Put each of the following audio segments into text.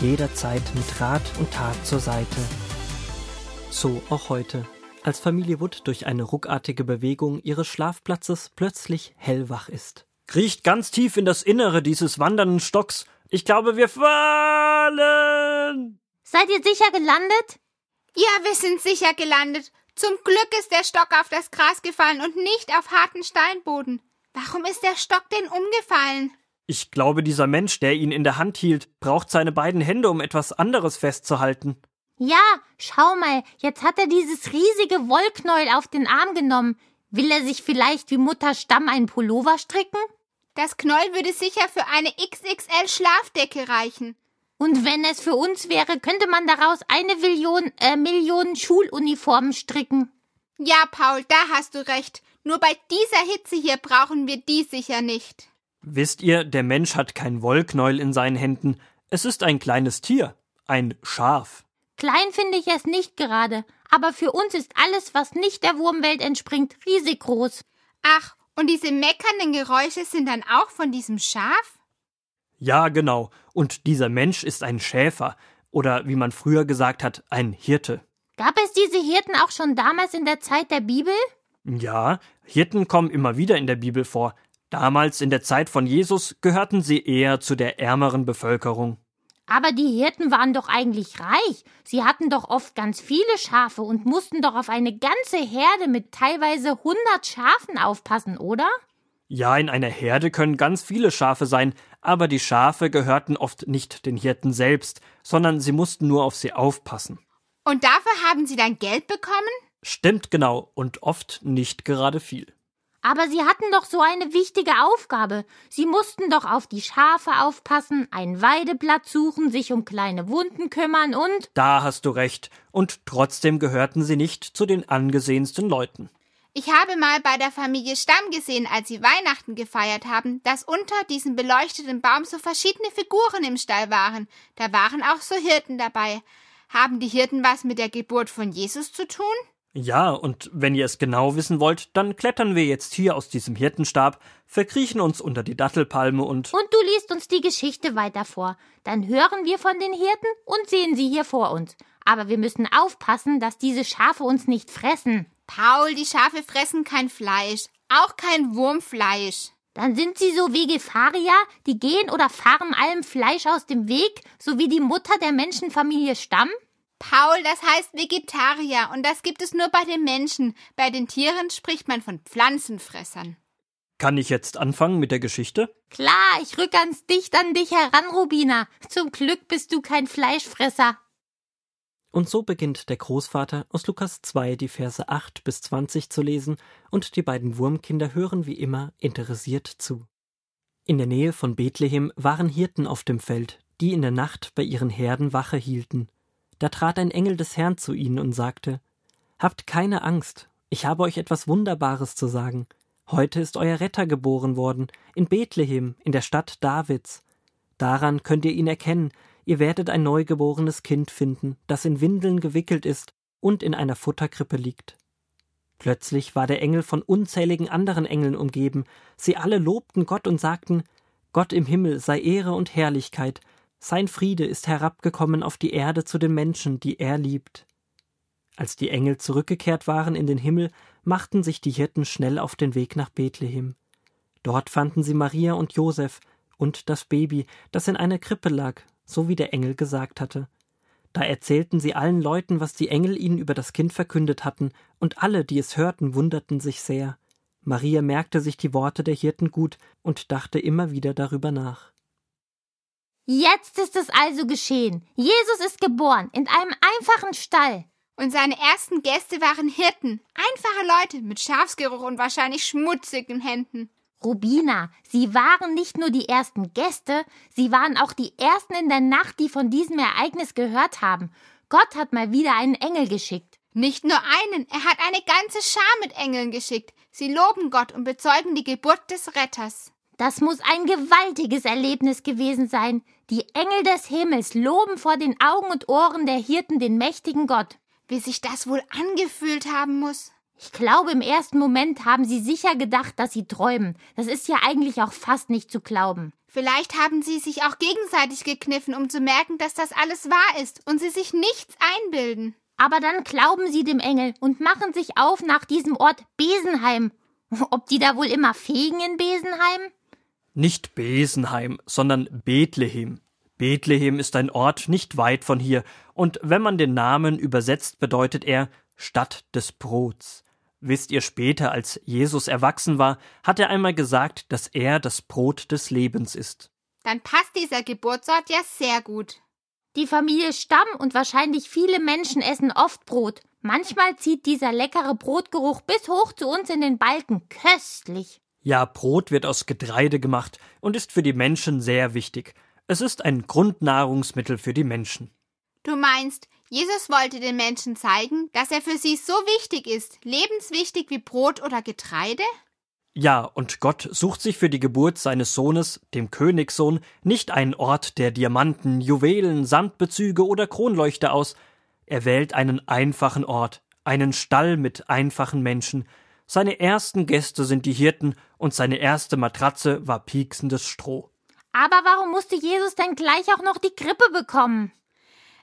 jederzeit mit Rat und Tat zur Seite. So auch heute als Familie Wood durch eine ruckartige Bewegung ihres Schlafplatzes plötzlich hellwach ist. Kriecht ganz tief in das Innere dieses wandernden Stocks. Ich glaube, wir fallen. Seid ihr sicher gelandet? Ja, wir sind sicher gelandet. Zum Glück ist der Stock auf das Gras gefallen und nicht auf harten Steinboden. Warum ist der Stock denn umgefallen? Ich glaube, dieser Mensch, der ihn in der Hand hielt, braucht seine beiden Hände, um etwas anderes festzuhalten. Ja, schau mal, jetzt hat er dieses riesige Wollknäuel auf den Arm genommen. Will er sich vielleicht wie Mutter Stamm einen Pullover stricken? Das Knäuel würde sicher für eine XXL Schlafdecke reichen. Und wenn es für uns wäre, könnte man daraus eine Million, äh, Million Schuluniformen stricken. Ja, Paul, da hast du recht. Nur bei dieser Hitze hier brauchen wir die sicher nicht. Wisst ihr, der Mensch hat kein Wollknäuel in seinen Händen. Es ist ein kleines Tier. Ein Schaf. Klein finde ich es nicht gerade, aber für uns ist alles, was nicht der Wurmwelt entspringt, riesig groß. Ach, und diese meckernden Geräusche sind dann auch von diesem Schaf? Ja, genau. Und dieser Mensch ist ein Schäfer. Oder wie man früher gesagt hat, ein Hirte. Gab es diese Hirten auch schon damals in der Zeit der Bibel? Ja, Hirten kommen immer wieder in der Bibel vor. Damals in der Zeit von Jesus gehörten sie eher zu der ärmeren Bevölkerung. Aber die Hirten waren doch eigentlich reich. Sie hatten doch oft ganz viele Schafe und mussten doch auf eine ganze Herde mit teilweise 100 Schafen aufpassen, oder? Ja, in einer Herde können ganz viele Schafe sein, aber die Schafe gehörten oft nicht den Hirten selbst, sondern sie mussten nur auf sie aufpassen. Und dafür haben sie dann Geld bekommen? Stimmt genau, und oft nicht gerade viel. Aber sie hatten doch so eine wichtige Aufgabe. Sie mussten doch auf die Schafe aufpassen, ein Weideblatt suchen, sich um kleine Wunden kümmern und. Da hast du recht. Und trotzdem gehörten sie nicht zu den angesehensten Leuten. Ich habe mal bei der Familie Stamm gesehen, als sie Weihnachten gefeiert haben, dass unter diesem beleuchteten Baum so verschiedene Figuren im Stall waren. Da waren auch so Hirten dabei. Haben die Hirten was mit der Geburt von Jesus zu tun? Ja, und wenn ihr es genau wissen wollt, dann klettern wir jetzt hier aus diesem Hirtenstab, verkriechen uns unter die Dattelpalme und. Und du liest uns die Geschichte weiter vor. Dann hören wir von den Hirten und sehen sie hier vor uns. Aber wir müssen aufpassen, dass diese Schafe uns nicht fressen. Paul, die Schafe fressen kein Fleisch, auch kein Wurmfleisch. Dann sind sie so Vegetarier, die gehen oder fahren allem Fleisch aus dem Weg, so wie die Mutter der Menschenfamilie Stamm? Paul, das heißt Vegetarier und das gibt es nur bei den Menschen. Bei den Tieren spricht man von Pflanzenfressern. Kann ich jetzt anfangen mit der Geschichte? Klar, ich rück ganz dicht an dich heran, Rubina. Zum Glück bist du kein Fleischfresser. Und so beginnt der Großvater aus Lukas 2 die Verse 8 bis 20 zu lesen und die beiden Wurmkinder hören wie immer interessiert zu. In der Nähe von Bethlehem waren Hirten auf dem Feld, die in der Nacht bei ihren Herden Wache hielten. Da trat ein Engel des Herrn zu ihnen und sagte Habt keine Angst, ich habe euch etwas Wunderbares zu sagen. Heute ist euer Retter geboren worden, in Bethlehem, in der Stadt Davids. Daran könnt ihr ihn erkennen, ihr werdet ein neugeborenes Kind finden, das in Windeln gewickelt ist und in einer Futterkrippe liegt. Plötzlich war der Engel von unzähligen anderen Engeln umgeben, sie alle lobten Gott und sagten Gott im Himmel sei Ehre und Herrlichkeit, sein Friede ist herabgekommen auf die Erde zu den Menschen, die er liebt. Als die Engel zurückgekehrt waren in den Himmel, machten sich die Hirten schnell auf den Weg nach Bethlehem. Dort fanden sie Maria und Josef und das Baby, das in einer Krippe lag, so wie der Engel gesagt hatte. Da erzählten sie allen Leuten, was die Engel ihnen über das Kind verkündet hatten, und alle, die es hörten, wunderten sich sehr. Maria merkte sich die Worte der Hirten gut und dachte immer wieder darüber nach. Jetzt ist es also geschehen. Jesus ist geboren in einem einfachen Stall. Und seine ersten Gäste waren Hirten, einfache Leute mit Schafsgeruch und wahrscheinlich schmutzigen Händen. Rubina, sie waren nicht nur die ersten Gäste, sie waren auch die ersten in der Nacht, die von diesem Ereignis gehört haben. Gott hat mal wieder einen Engel geschickt. Nicht nur einen, er hat eine ganze Schar mit Engeln geschickt. Sie loben Gott und bezeugen die Geburt des Retters. Das muss ein gewaltiges Erlebnis gewesen sein. Die Engel des Himmels loben vor den Augen und Ohren der Hirten den mächtigen Gott. Wie sich das wohl angefühlt haben muss. Ich glaube, im ersten Moment haben sie sicher gedacht, dass sie träumen. Das ist ja eigentlich auch fast nicht zu glauben. Vielleicht haben sie sich auch gegenseitig gekniffen, um zu merken, dass das alles wahr ist und sie sich nichts einbilden. Aber dann glauben sie dem Engel und machen sich auf nach diesem Ort Besenheim. Ob die da wohl immer fegen in Besenheim? Nicht Besenheim, sondern Bethlehem. Bethlehem ist ein Ort nicht weit von hier, und wenn man den Namen übersetzt, bedeutet er Stadt des Brots. Wisst ihr später, als Jesus erwachsen war, hat er einmal gesagt, dass er das Brot des Lebens ist. Dann passt dieser Geburtsort ja sehr gut. Die Familie Stamm und wahrscheinlich viele Menschen essen oft Brot. Manchmal zieht dieser leckere Brotgeruch bis hoch zu uns in den Balken. Köstlich. Ja, Brot wird aus Getreide gemacht und ist für die Menschen sehr wichtig. Es ist ein Grundnahrungsmittel für die Menschen. Du meinst, Jesus wollte den Menschen zeigen, dass er für sie so wichtig ist, lebenswichtig wie Brot oder Getreide? Ja, und Gott sucht sich für die Geburt seines Sohnes, dem Königssohn, nicht einen Ort der Diamanten, Juwelen, Samtbezüge oder Kronleuchter aus. Er wählt einen einfachen Ort, einen Stall mit einfachen Menschen, seine ersten Gäste sind die Hirten und seine erste Matratze war pieksendes Stroh. Aber warum musste Jesus denn gleich auch noch die Krippe bekommen?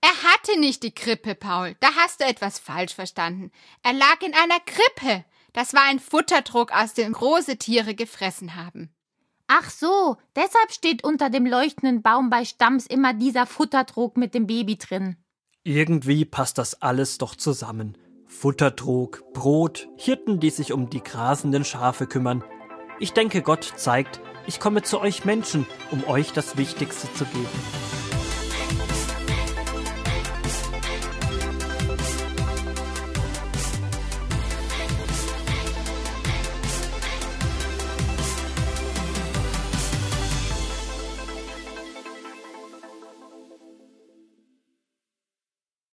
Er hatte nicht die Krippe, Paul. Da hast du etwas falsch verstanden. Er lag in einer Krippe. Das war ein Futterdruck, aus dem große Tiere gefressen haben. Ach so, deshalb steht unter dem leuchtenden Baum bei Stamms immer dieser Futterdruck mit dem Baby drin. Irgendwie passt das alles doch zusammen. Futtertrog, Brot, Hirten, die sich um die grasenden Schafe kümmern. Ich denke, Gott zeigt, ich komme zu euch Menschen, um euch das Wichtigste zu geben.